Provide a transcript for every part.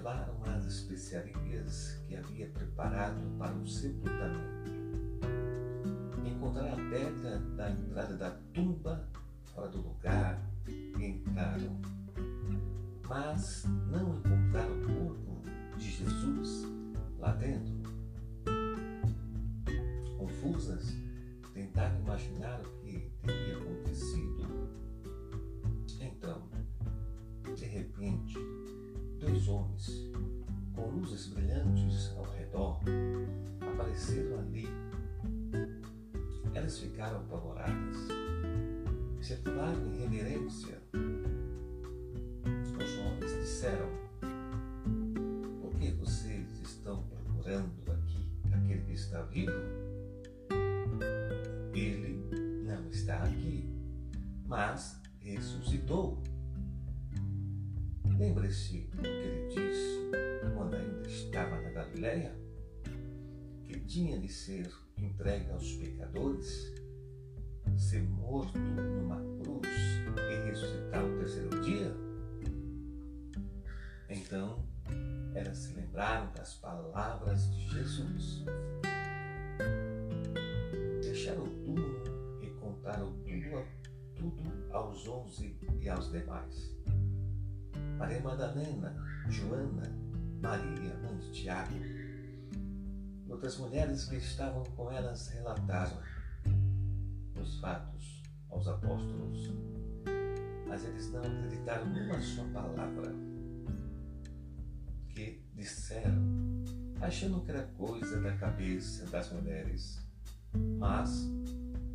levaram as especiarias que havia preparado para o sepultamento. Encontraram a pedra da entrada da tumba fora do lugar ser entregue aos pecadores ser morto numa cruz e ressuscitar no terceiro dia? Então, elas se lembraram das palavras de Jesus. Deixaram tudo e contaram tudo, tudo aos onze e aos demais. Maria Madalena, Joana, Maria, mãe de Tiago, outras mulheres que estavam com elas relataram os fatos aos apóstolos, mas eles não acreditaram numa só palavra que disseram, achando que era coisa da cabeça das mulheres. Mas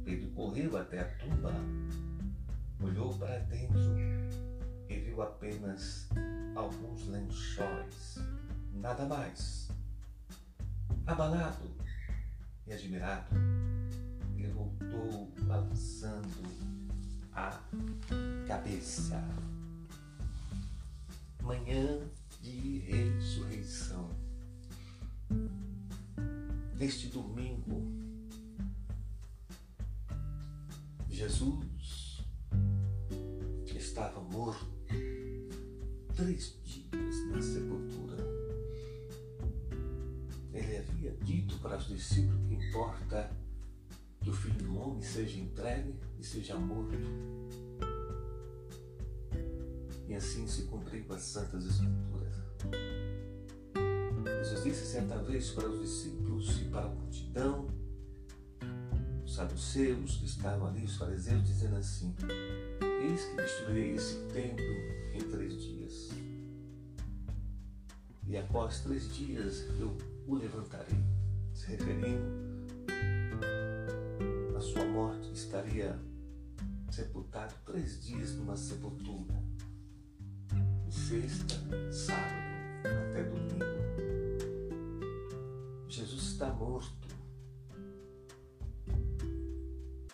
Pedro correu até a tumba, olhou para dentro e viu apenas alguns lençóis, nada mais. Abalado e admirado, ele voltou balançando a cabeça. Manhã de ressurreição. Neste domingo, Jesus estava morto três dias na sepultura. Dito para os discípulos que importa que o Filho do Homem seja entregue e seja morto. E assim se cumpriu as Santas Escrituras. Jesus disse certa vez para os discípulos e para a multidão, os saduceus que estavam ali, os fariseus, dizendo assim: Eis que destruirei esse templo em três dias. E após três dias eu o levantarei. Se referindo sua morte estaria sepultado três dias numa sepultura. De sexta, sábado até domingo. Jesus está morto.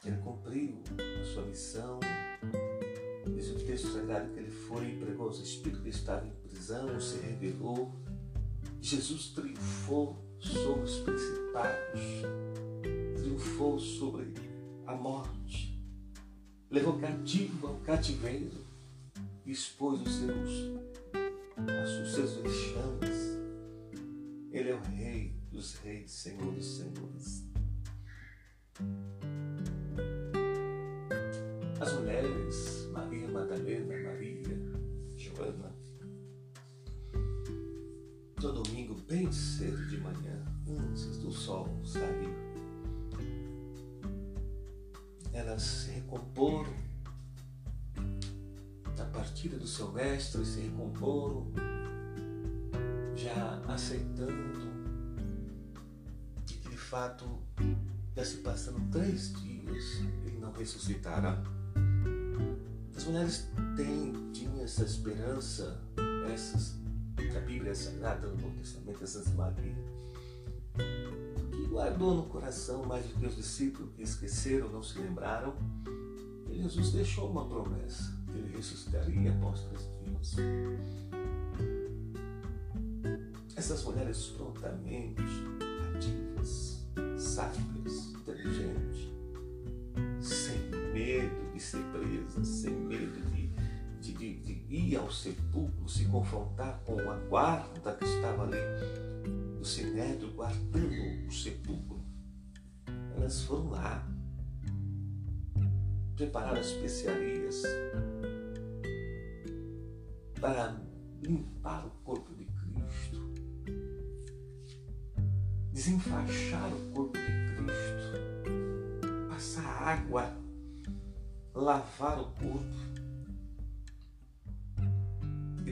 Ele cumpriu a sua missão. Diz o texto sagrado que ele foi e pregou aos espíritos que estavam em prisão, se revelou. Jesus triunfou sobre os principados, triunfou sobre a morte, levou cativo ao cativeiro, expôs os seus, os seus vexames. Ele é o Rei dos Reis, Senhor dos Senhores. As mulheres, Maria Madalena, Maria, Joana, no domingo, bem cedo de manhã, antes do sol sair, elas se recomporam da partida do seu mestre, se recomporam, já aceitando que de fato já se passando três dias ele não ressuscitará. As mulheres têm, tinham essa esperança, essas que a Bíblia Sagrada no Novo Testamento, essas Maria guardou no coração mais do que os discípulos que esqueceram, não se lembraram. Jesus deixou uma promessa. ele ressuscitaria após três dias. Essas mulheres prontamente ativas, sábias, inteligentes, sem medo de ser presas, sem medo de, de, de, de ir ao sepulcro, se confrontar com a guarda que estava ali do sinédrio guardando o sepulcro. Elas foram lá, prepararam especiarias para limpar o corpo de Cristo, desenfaixar o corpo de Cristo, passar água, lavar o corpo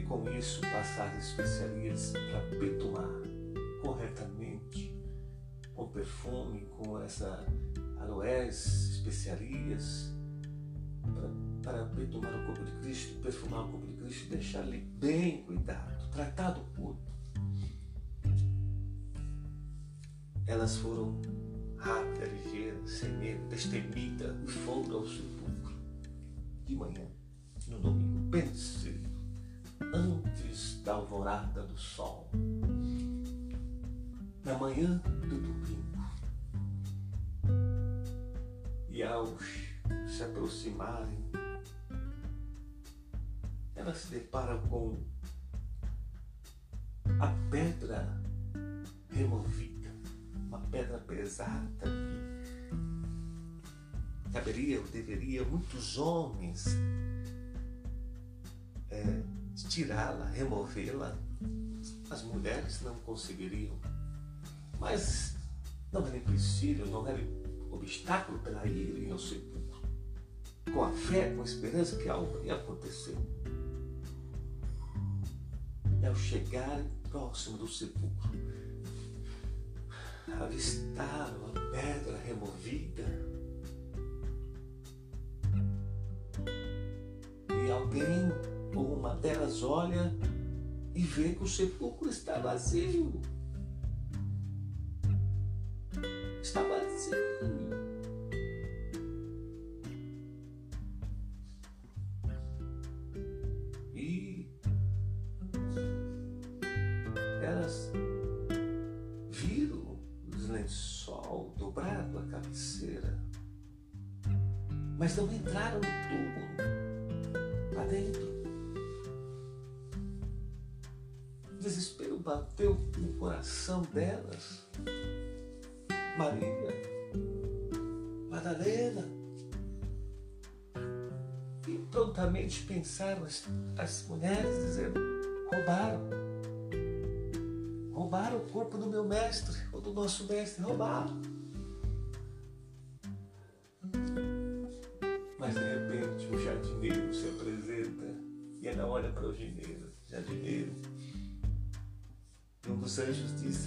com isso passar as especiarias para betumar corretamente, com perfume, com essa aloés, especiarias, para, para o corpo de Cristo, perfumar o corpo de Cristo deixar ele bem cuidado, tratado o corpo. Elas foram rápidas, ligeiras, sem medo, destemidas e foram ao sepulcro de manhã, no domingo, cedo, antes da alvorada do sol na manhã do domingo. E ao se aproximarem, elas se deparam com a pedra removida, uma pedra pesada que caberia ou deveria muitos homens tirá-la, removê-la. As mulheres não conseguiriam mas não era empecilho, não era obstáculo para irem ao sepulcro. Com a fé, com a esperança que algo ia acontecer. E ao chegar próximo do sepulcro, avistaram a pedra removida. E alguém, ou uma delas, olha e vê que o sepulcro está vazio. está vazio. Desespero bateu no coração delas. Maria, Madalena. E prontamente pensaram as, as mulheres, dizendo: roubaram. Roubaram o corpo do meu mestre, ou do nosso mestre, roubaram.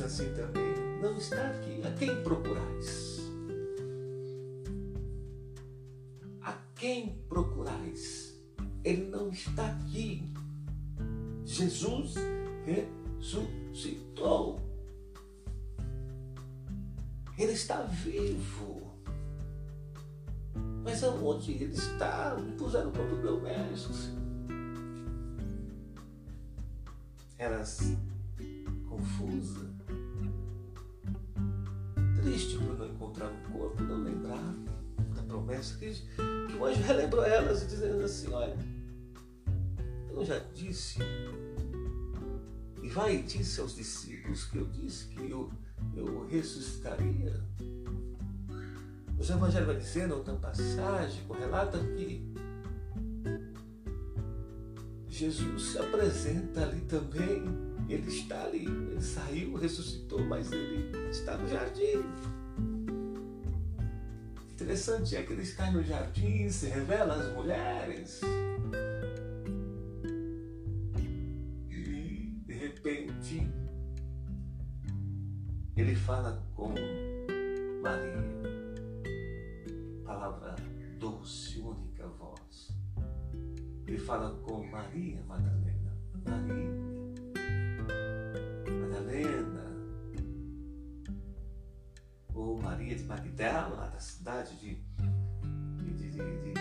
Assim também: Não está aqui, a quem procurais? A quem procurais? Ele não está aqui. Jesus ressuscitou. Ele está vivo. Mas aonde ele está? Me puseram para o meu mestre. Elas relembrou elas, dizendo assim: Olha, eu já disse, e vai e disse aos discípulos que eu disse que eu, eu ressuscitaria. Os evangelhos vai dizendo, outra passagem, relata que Jesus se apresenta ali também ele está ali, ele saiu, ressuscitou, mas ele está no jardim. Interessante é que ele está no jardim, se revela às mulheres. E de repente ele fala de, de, de, de,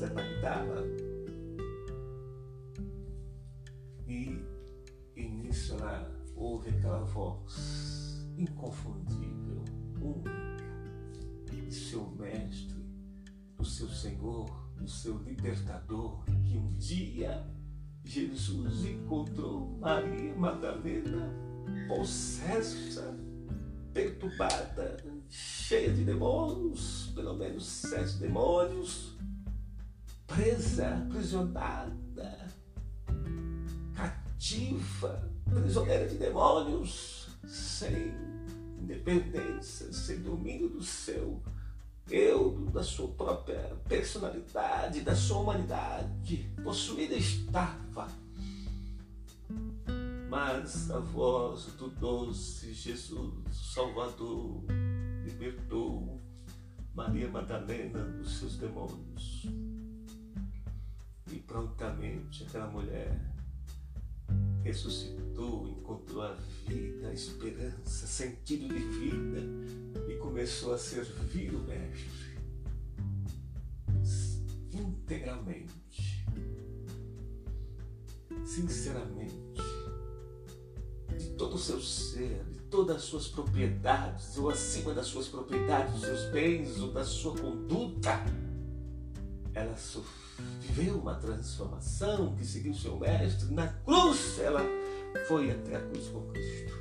da maridá-la. E, e nisso ela ouve aquela voz inconfundível, única, do seu mestre, do seu Senhor, do seu libertador, que um dia Jesus encontrou Maria Madalena possessa, perturbada, cheia de demônios, pelo menos sete demônios, presa, aprisionada, cativa, prisioneira de demônios, sem independência, sem domínio do seu eu, da sua própria personalidade, da sua humanidade, possuída estava. Mas a voz do doce Jesus, Salvador, libertou Maria Madalena dos seus demônios. E prontamente aquela mulher ressuscitou, encontrou a vida, a esperança, sentido de vida e começou a servir o Mestre integralmente, sinceramente, todo o seu ser, de todas as suas propriedades, ou acima das suas propriedades, dos seus bens, ou da sua conduta. Ela sofreu uma transformação, que seguiu seu mestre. Na cruz, ela foi até a cruz com Cristo.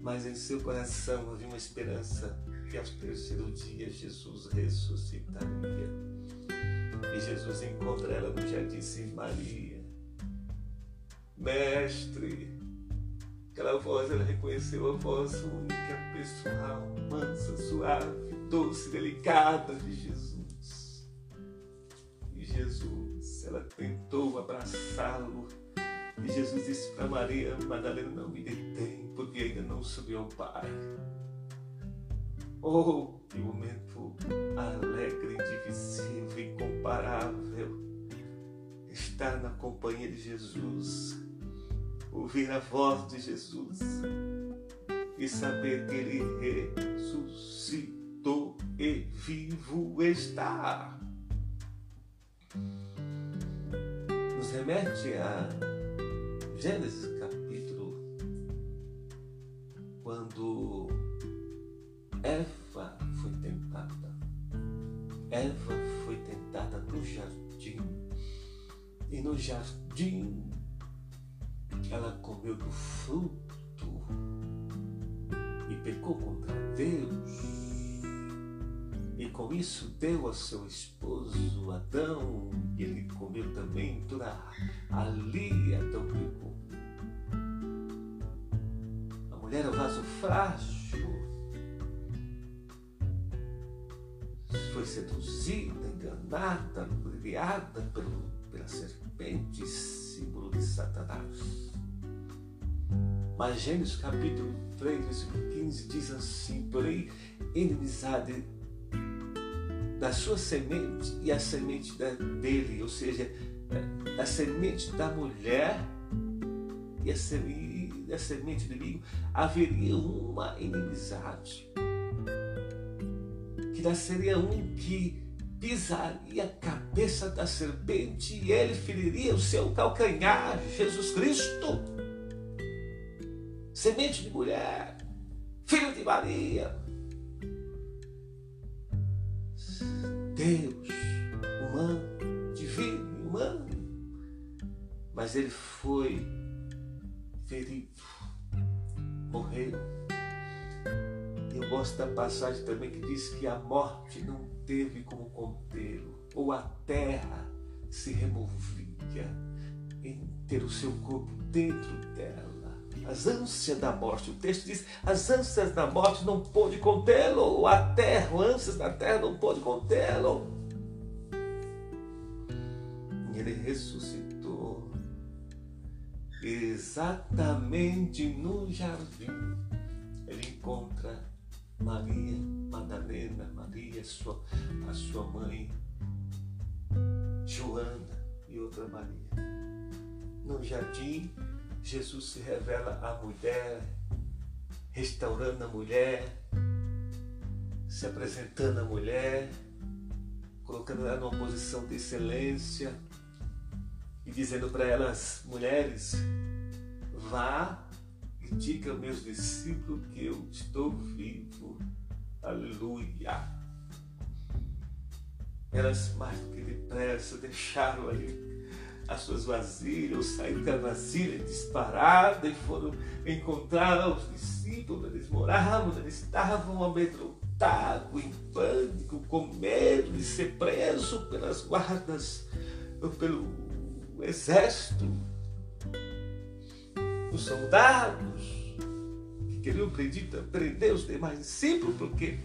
Mas em seu coração havia uma esperança que aos terceiro dia Jesus ressuscitaria. E Jesus encontra ela no jardim sem Maria. Mestre, aquela voz, ela reconheceu a voz única, pessoal, mansa, suave, doce, delicada de Jesus. Jesus. Ela tentou abraçá-lo. E Jesus disse para Maria Madalena: Não me detém, porque ainda não subiu ao Pai. Oh, que momento alegre, indivisível, incomparável. Estar na companhia de Jesus, ouvir a voz de Jesus e saber que Ele ressuscitou e vivo está nos remete a Gênesis capítulo quando Eva foi tentada. Eva foi tentada no jardim. E no jardim do fruto e pecou contra Deus e com isso deu ao seu esposo Adão, e ele comeu também toda a lia Adão pecou. A mulher é o vaso frágil, foi seduzida, enganada, pelo, pela serpente, símbolo de Satanás. Mas Gênesis capítulo 3, versículo 15 diz assim: porém, inimizade da sua semente e a semente da, dele, ou seja, a semente da mulher e a semente, da semente do inimigo, haveria uma inimizade. Que nasceria um que pisaria a cabeça da serpente e ele feriria o seu calcanhar, Jesus Cristo. Semente de mulher, filho de Maria, Deus, humano, divino humano. Mas ele foi ferido, morreu. Eu gosto da passagem também que diz que a morte não teve como contê-lo, ou a terra se removia em ter o seu corpo dentro dela as ânsias da morte. O texto diz: as ânsias da morte não pôde contê-lo, a terra, as ânsias da terra não pôde contê-lo. E ele ressuscitou exatamente no jardim. Ele encontra Maria Madalena, Maria, sua, a sua mãe, Joana e outra Maria. No jardim, Jesus se revela à mulher, restaurando a mulher, se apresentando à mulher colocando ela numa posição de excelência e dizendo para elas, mulheres, vá e diga aos meus discípulos que eu estou vivo. Aleluia. Elas mais do que depressa deixaram ali as suas vasilhas, saíram da vasilha disparada e foram encontrar os discípulos. Eles moravam, eles estavam amedrontados, em pânico, com medo de ser preso pelas guardas, pelo exército, os soldados que queriam prender os demais discípulos, porque,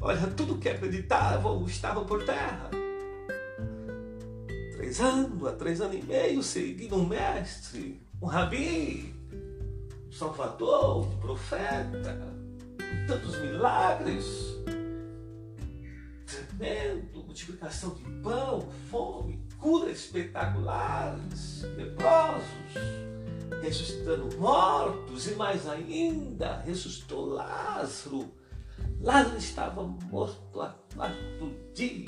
olha, tudo que acreditavam estava por terra. Três anos, há três anos e meio, seguindo um mestre, um rabi, um salvador, um profeta, tantos milagres, tremendo, multiplicação de pão, fome, curas espetaculares, leprosos, ressuscitando mortos e mais ainda ressuscitou Lázaro. Lázaro estava morto há quatro dias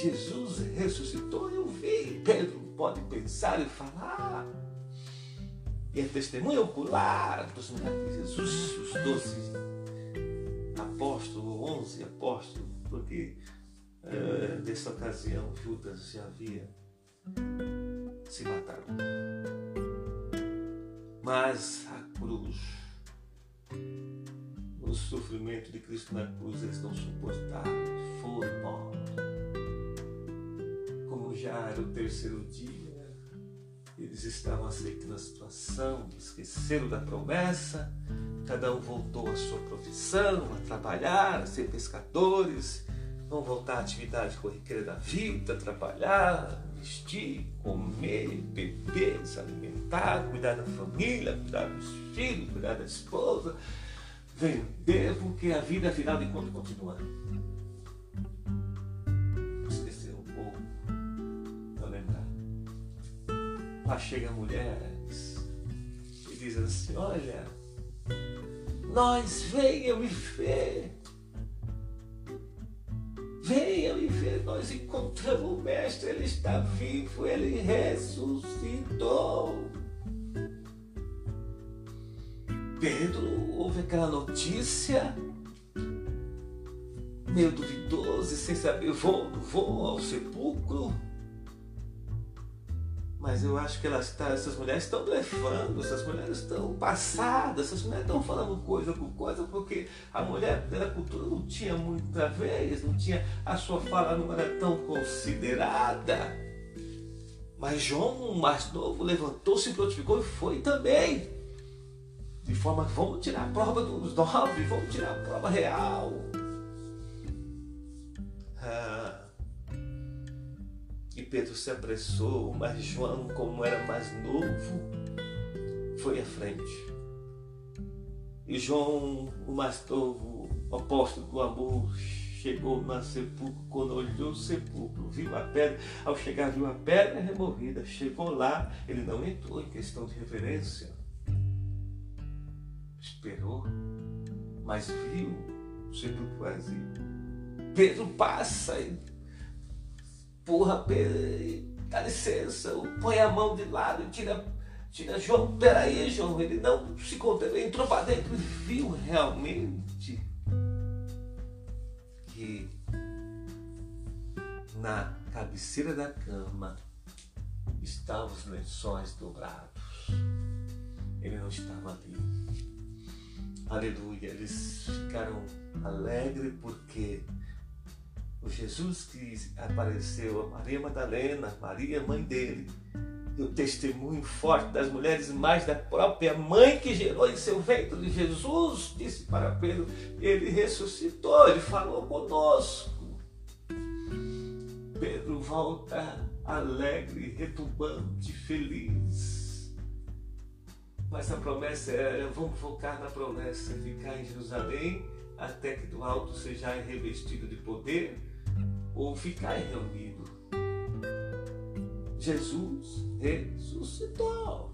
Jesus ressuscitou. Eu vi. Pedro pode pensar e falar. E é testemunha ocular dos milagres de Jesus, os doze apóstolos, onze apóstolos, porque uh, nessa ocasião Judas já havia se matado. Mas a cruz, o sofrimento de Cristo na cruz, eles não suportaram, foram mortos. Como já era o terceiro dia, eles estavam aceitando a situação, esqueceram da promessa, cada um voltou à sua profissão, a trabalhar, a ser pescadores, vão voltar à atividade corriqueira da vida, trabalhar, vestir, comer, beber, se alimentar, cuidar da família, cuidar dos filhos, cuidar da esposa, vender, porque a vida, afinal de contas, continua. Esquecer um pouco para lembrar. Lá chega mulheres e diz assim, olha, nós venham me ver Venham e ver, nós encontramos o Mestre, ele está vivo, ele ressuscitou. Aquela notícia, meio duvidoso e sem saber, vou, vou ao sepulcro. Mas eu acho que elas tá, essas mulheres estão blefando, essas mulheres estão passadas, essas mulheres estão falando coisa com coisa, porque a mulher da cultura não tinha muita vez, não tinha, a sua fala não era tão considerada. Mas João, mais novo, levantou, se prontificou e foi também. De forma que vamos tirar a prova dos nove, vamos tirar a prova real. Ah, e Pedro se apressou, mas João, como era mais novo, foi à frente. E João, o mais novo, o apóstolo do amor, chegou no sepulcro, quando olhou o sepulcro, viu a pedra, ao chegar viu a pedra removida, chegou lá, ele não entrou em questão de reverência, esperou, mas viu o sepulcro vazio. Pedro passa e Porra, dá licença, põe a mão de lado e tira, tira João. Peraí, João, ele não se conteve, entrou para dentro e viu realmente que na cabeceira da cama estavam os lençóis dobrados. Ele não estava ali. Aleluia. Eles ficaram alegres porque o Jesus que apareceu a Maria Madalena, Maria, mãe dele, o testemunho forte das mulheres, mais da própria mãe que gerou em seu ventre Jesus, disse para Pedro: Ele ressuscitou, ele falou conosco. Pedro volta alegre, retumbante, feliz. Mas a promessa é: vamos focar na promessa, ficar em Jerusalém até que do alto seja revestido de poder ou ficar reunido. Jesus ressuscitou.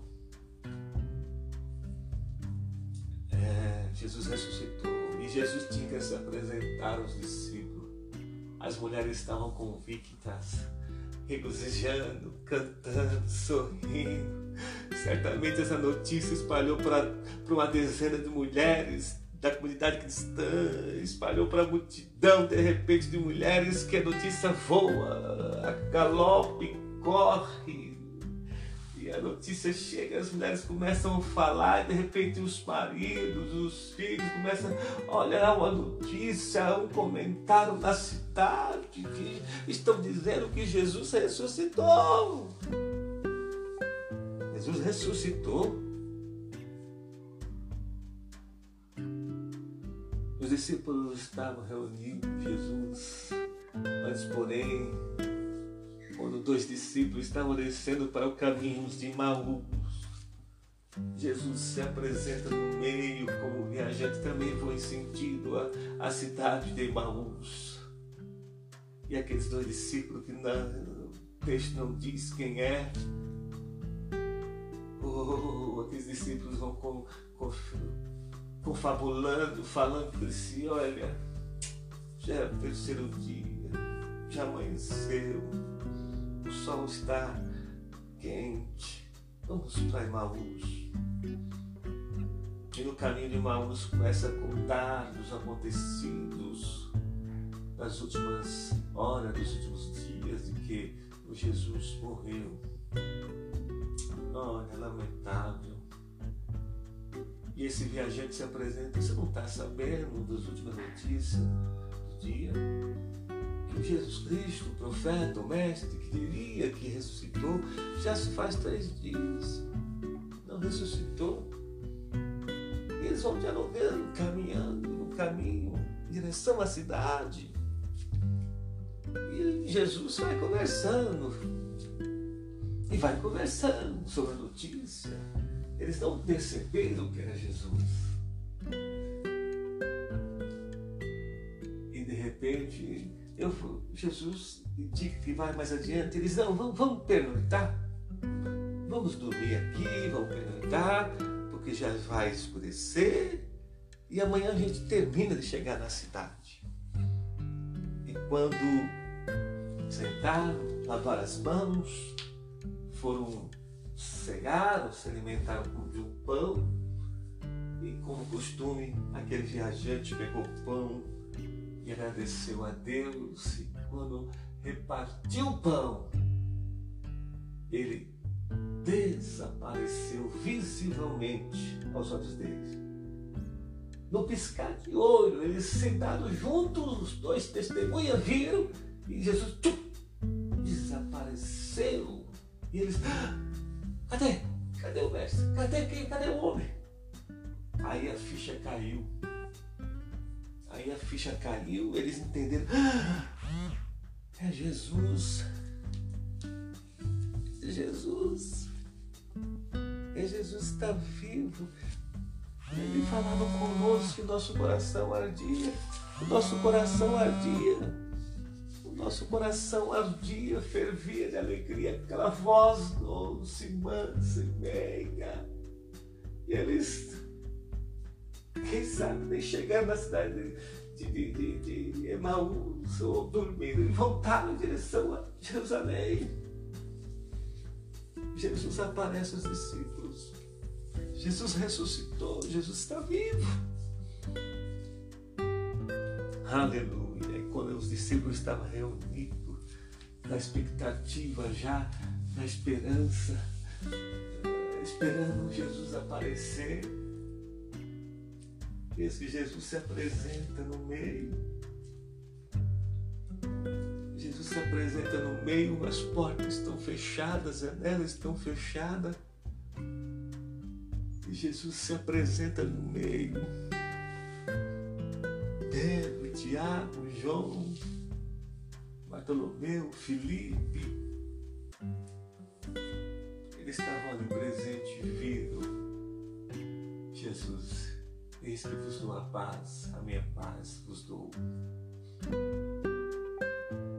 É, Jesus ressuscitou e Jesus tinha que se apresentar aos discípulos. As mulheres estavam convictas, regozijando, cantando, sorrindo. Certamente essa notícia espalhou para uma dezena de mulheres da comunidade cristã, espalhou para a multidão, de repente, de mulheres que a notícia voa, a galope, corre, a notícia chega, as mulheres começam a falar, e de repente os maridos, os filhos começam a olhar uma notícia, um comentário na cidade que estão dizendo que Jesus ressuscitou. Jesus ressuscitou. Os discípulos estavam reunidos, Jesus, mas porém quando dois discípulos estavam descendo para o caminho de Maús, Jesus se apresenta no meio como viajante, também foi sentido a, a cidade de Maús. E aqueles dois discípulos que não, o texto não diz quem é, oh, aqueles discípulos vão com, com, confabulando, falando por si, olha, já é o terceiro dia, já amanheceu, o sol está quente. Vamos para Emaús. E no caminho de Emaús começa a contar dos acontecidos das últimas horas, dos últimos dias de que Jesus morreu. Olha, lamentável. E esse viajante se apresenta, você não está sabendo das últimas notícias do dia? Jesus Cristo, o profeta, o mestre, que diria que ressuscitou, já se faz três dias. Não ressuscitou. E eles vão dialogando, caminhando no caminho, em direção à cidade. E Jesus vai conversando. E vai conversando sobre a notícia. Eles não perceberam que era Jesus. E de repente eu, Jesus diz que vai mais adiante. Eles não, vamos, vamos pernoitar. Vamos dormir aqui, vamos pernoitar, porque já vai escurecer e amanhã a gente termina de chegar na cidade. E quando sentaram, lavaram as mãos, foram cegar, se alimentaram de um pão, e como costume, aquele viajante pegou pão e agradeceu a Deus. E quando repartiu o pão, ele desapareceu visivelmente aos olhos deles. No piscar de olho, eles sentados juntos, os dois testemunhas viram e Jesus tchum, desapareceu. E eles, ah, cadê? Cadê o mestre? Cadê quem? Cadê o homem? Aí a ficha caiu. Aí a ficha caiu, eles entenderam. Ah, é Jesus. Jesus. É Jesus está vivo. Ele falava conosco e nosso coração ardia. O nosso coração ardia. Nosso coração ardia, fervia de alegria. Aquela voz doce, mansa e meiga. E eles quem sabe nem chegar na cidade de, de, de, de Emaús ou dormir e voltar em direção a Jerusalém. Jesus aparece aos discípulos. Jesus ressuscitou, Jesus está vivo. Aleluia. Quando os discípulos estavam reunidos, na expectativa já, na esperança, esperando Jesus aparecer, Eis que Jesus se apresenta no meio. Jesus se apresenta no meio, as portas estão fechadas, as janelas estão fechadas. E Jesus se apresenta no meio. Tiago, João, Bartolomeu, Felipe. Eles estavam ali presentes, viram Jesus Eis que vos dou a paz, a minha paz vos dou.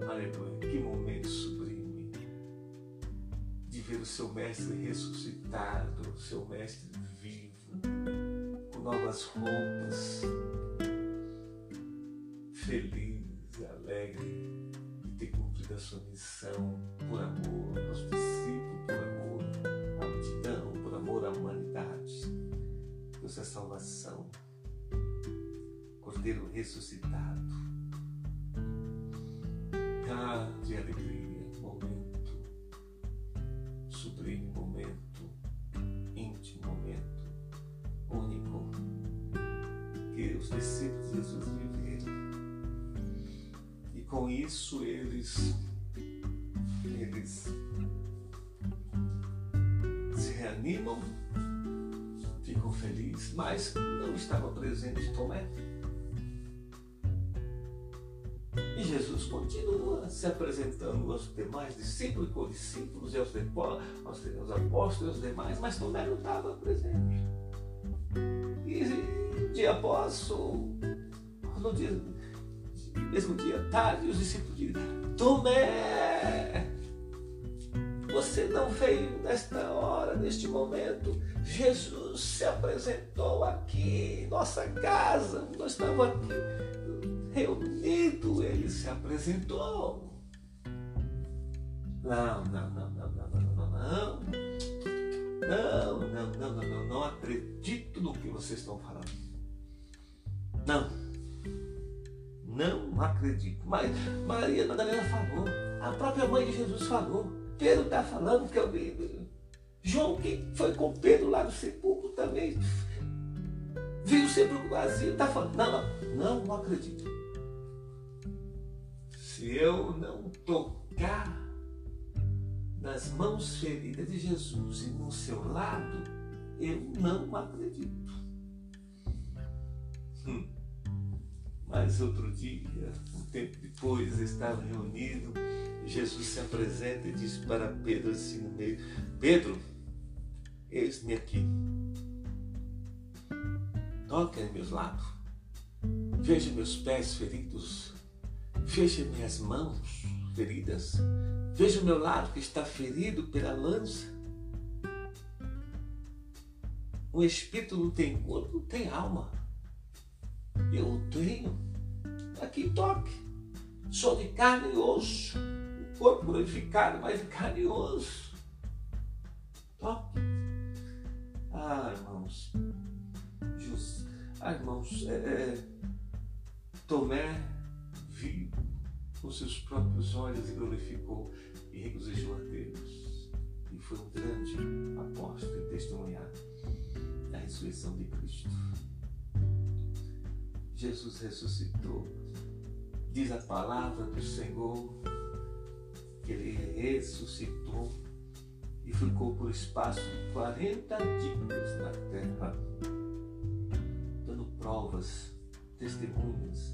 Aleluia, que momento sublime de ver o seu mestre ressuscitado, o seu mestre vivo, com novas roupas, feliz, e alegre de ter cumprido a sua missão por amor aos discípulos, por amor à multidão, por amor à humanidade. Trouxe a salvação. Cordeiro ressuscitado. Eles se reanimam, ficam felizes, mas não estava presente Tomé. E Jesus continua se apresentando aos demais discípulos, discípulos e aos, aos apóstolos e aos demais, mas Tomé não estava presente. E dia após, no dia, mesmo dia tarde, os discípulos dizem, Tomé, você não veio nesta hora, neste momento. Jesus se apresentou aqui em nossa casa. Nós estamos aqui reunido, ele se apresentou. Não, não, não, não, não, não, não, não. Não, não, não, não, não, não acredito no que vocês estão falando. Não. Não acredito. Mas Maria Madalena falou. A própria mãe de Jesus falou. Pedro está falando que eu. João, que foi com Pedro lá no sepulcro também, viu o sepulcro vazio, está falando. Não, não, não acredito. Se eu não tocar nas mãos feridas de Jesus e no seu lado, eu não acredito. Hum. Mas outro dia, um tempo depois, estava reunido, Jesus se apresenta e diz para Pedro assim no meio: Pedro, eis-me aqui. Toca em meus lados. Veja meus pés feridos. Veja minhas mãos feridas. Veja o meu lado que está ferido pela lança. O espírito não tem corpo, não tem alma. Eu tenho. Aqui toque. Sou de carne e osso. Corpo glorificado, mas osso. Toque. Ah, irmãos. Just... Ah, irmãos. É, é... Tomé viu com seus próprios olhos e glorificou e regozijou a Deus. E foi um grande apóstolo e testemunhar da ressurreição de Cristo. Jesus ressuscitou. Diz a palavra do Senhor que ele ressuscitou e ficou por espaço de 40 dias na terra, dando provas, testemunhas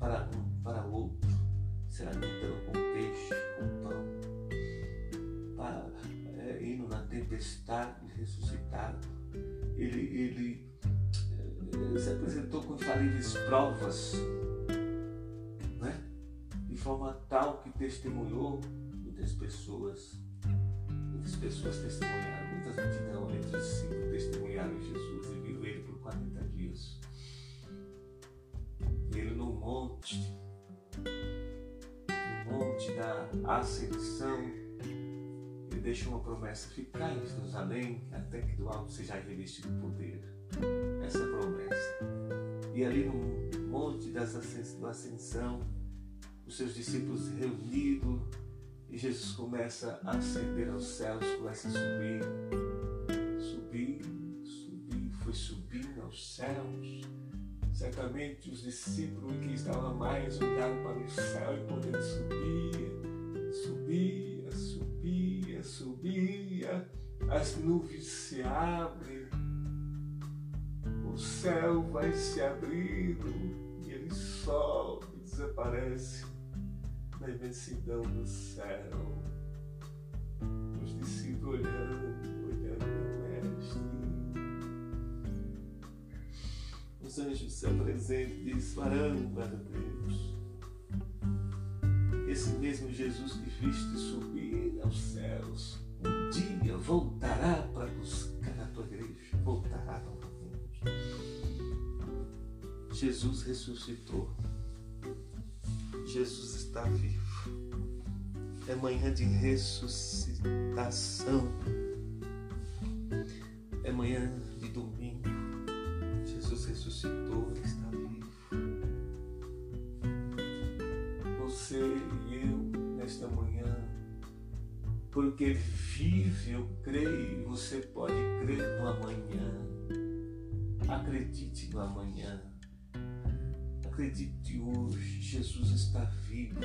para um, para outro, se alimentando com peixe, com pão, para, é, indo na tempestade, ressuscitado. Ele, ele, ele se apresentou com infalíveis provas, né? de forma tal que testemunhou muitas pessoas. Muitas pessoas testemunharam, muitas multidão entre si testemunharam Jesus e viram ele por 40 dias. Ele no monte, no monte da ascensão, ele deixou uma promessa: ficar em Jerusalém até que do alto seja revestido poder. Essa promessa. E ali no monte da ascensão, os seus discípulos reunidos, e Jesus começa a ascender aos céus, começa a subir, subir, subir, foi subindo aos céus. Certamente os discípulos que estavam mais olharam para o céu enquanto ele subia, subia, subia, subia, as nuvens se abrem, o céu vai se abrindo e ele sobe, desaparece na imensidão do céu. Os discípulos olhando, olhando o mestre. Os anjos se apresentam e diz, varão para Deus. Esse mesmo Jesus que viste subir aos céus, um dia voltará para buscar a tua igreja, voltará novamente. Jesus ressuscitou Jesus está vivo. É manhã de ressuscitação. É manhã de domingo. Jesus ressuscitou, Ele está vivo. Você e eu, nesta manhã, porque vive, eu creio, você pode crer no amanhã. Acredite no amanhã. Acredite hoje, Jesus está vivo.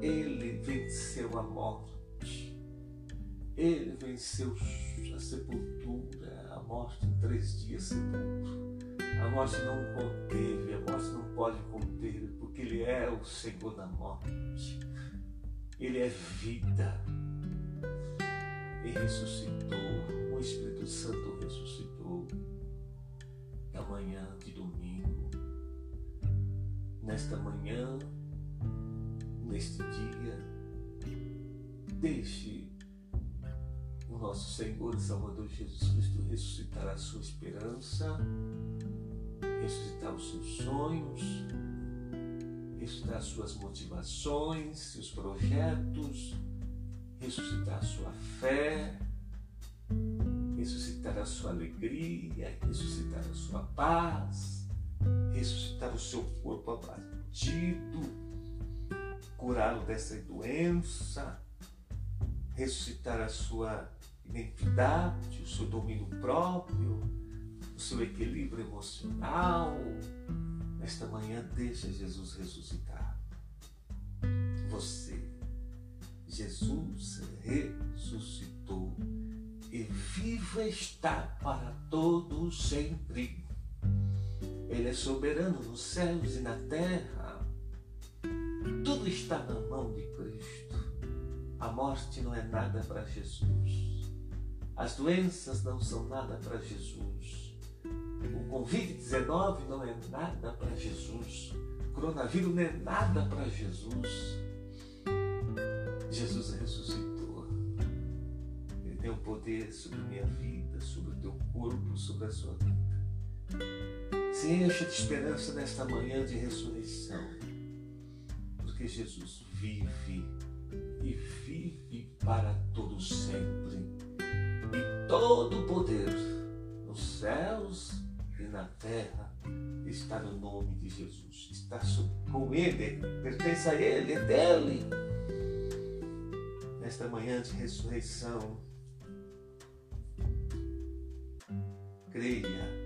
Ele venceu a morte. Ele venceu a sepultura, a morte em três dias sepulcro. A morte não conteve, a morte não pode conter, porque Ele é o Senhor da morte. Ele é vida. E ressuscitou. O Espírito Santo ressuscitou. Amanhã de domingo, nesta manhã, neste dia, deixe o nosso Senhor e Salvador Jesus Cristo ressuscitar a sua esperança, ressuscitar os seus sonhos, ressuscitar as suas motivações, seus projetos, ressuscitar sua fé, ressuscitar a sua alegria, ressuscitar a sua paz, ressuscitar o seu corpo abatido, curá-lo dessa doença, ressuscitar a sua identidade, o seu domínio próprio, o seu equilíbrio emocional. Nesta manhã, deixa Jesus ressuscitar. Você, Jesus ressuscitou e vivo está para todos sempre. Ele é soberano nos céus e na terra. Tudo está na mão de Cristo. A morte não é nada para Jesus. As doenças não são nada para Jesus. O Covid-19 não é nada para Jesus. O coronavírus não é nada para Jesus. Jesus ressuscitou. Ele tem o poder sobre minha vida, sobre o teu corpo, sobre a sua vida. Se encha de esperança nesta manhã de ressurreição, porque Jesus vive e vive para todo sempre. E todo o poder nos céus e na terra está no nome de Jesus. Está com Ele, pertence a Ele, é dele. Nesta manhã de ressurreição, creia,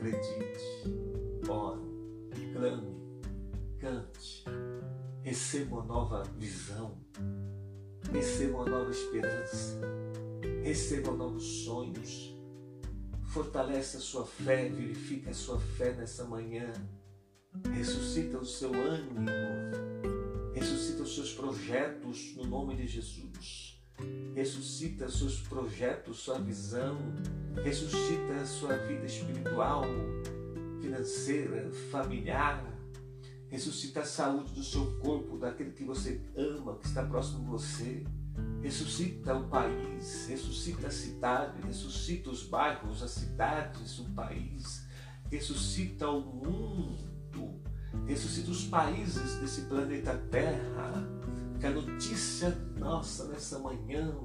acredite, ore, clame, cante, receba uma nova visão, receba uma nova esperança, receba novos sonhos, fortaleça a sua fé, vivifica a sua fé nessa manhã, ressuscita o seu ânimo, ressuscita os seus projetos no nome de Jesus. Ressuscita seus projetos, sua visão, ressuscita sua vida espiritual, financeira, familiar, ressuscita a saúde do seu corpo, daquele que você ama, que está próximo de você. Ressuscita o país, ressuscita a cidade, ressuscita os bairros, as cidades, o país, ressuscita o mundo, ressuscita os países desse planeta Terra. Que a notícia nossa nessa manhã,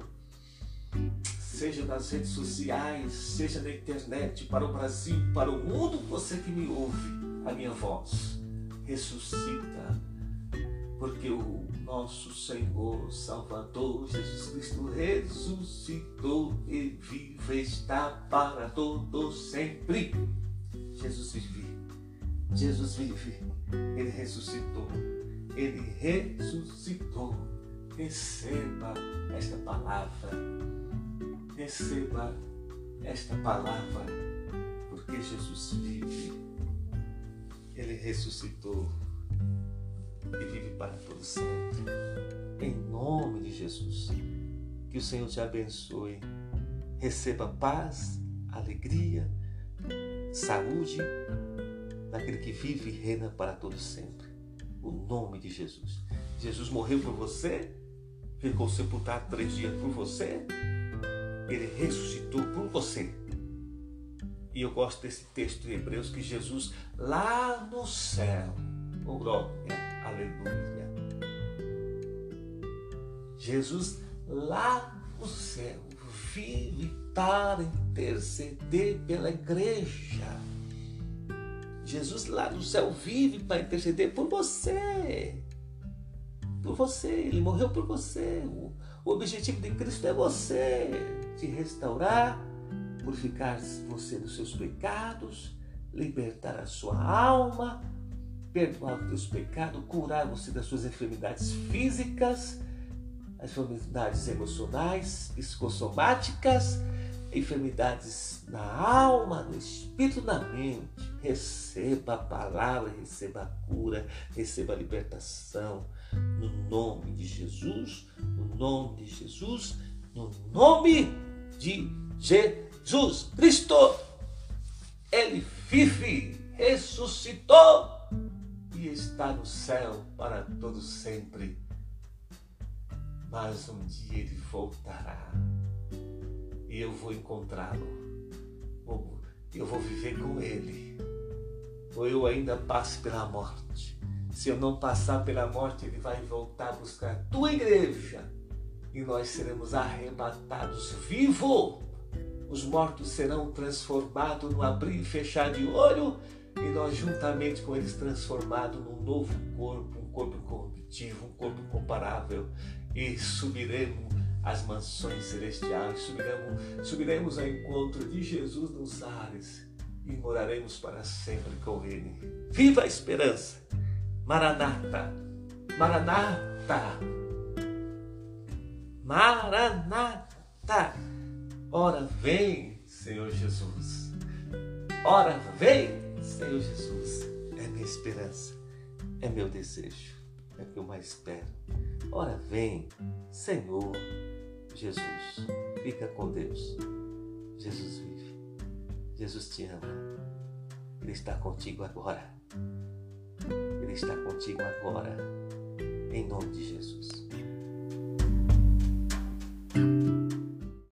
seja nas redes sociais, seja na internet, para o Brasil, para o mundo, você que me ouve, a minha voz, ressuscita, porque o nosso Senhor Salvador Jesus Cristo ressuscitou e vive está para todos sempre. Jesus vive, Jesus vive, Ele ressuscitou, Ele ressuscitou. Receba esta palavra, receba esta palavra, porque Jesus vive, Ele ressuscitou e vive para todo sempre. Em nome de Jesus, que o Senhor te abençoe. Receba paz, alegria, saúde daquele que vive e reina para todo sempre. O nome de Jesus. Jesus morreu por você, ficou sepultado três dias por você, ele ressuscitou por você. E eu gosto desse texto em Hebreus que Jesus lá no céu Oh, glória, aleluia. Jesus lá no céu vive para interceder pela igreja. Jesus lá no céu vive para interceder por você. Por você, ele morreu por você. O, o objetivo de Cristo é você, te restaurar, purificar você dos seus pecados, libertar a sua alma, perdoar os teus pecados, curar você das suas enfermidades físicas, as enfermidades emocionais, psicossomáticas, enfermidades na alma, no espírito, na mente. Receba a palavra, receba a cura, receba a libertação. No nome de Jesus, no nome de Jesus, no nome de Jesus Cristo. Ele vive, ressuscitou e está no céu para todo sempre. Mas um dia ele voltará e eu vou encontrá-lo. Eu vou viver com ele. Ou eu ainda passe pela morte. Se eu não passar pela morte, ele vai voltar a buscar a tua igreja e nós seremos arrebatados vivo. Os mortos serão transformados no abrir e fechar de olho e nós juntamente com eles transformados num novo corpo, um corpo corruptivo, um corpo comparável e subiremos as mansões celestiais, subiremos, subiremos ao encontro de Jesus nos ares e moraremos para sempre com Ele. Viva a esperança! Maranata! Maranata! Maranata! Ora vem, Senhor Jesus! Ora vem, Senhor Jesus! É minha esperança, é meu desejo, é o que eu mais espero. Ora vem, Senhor Jesus. Fica com Deus. Jesus vive. Jesus te ama. Ele está contigo agora. Ele está contigo agora. Em nome de Jesus.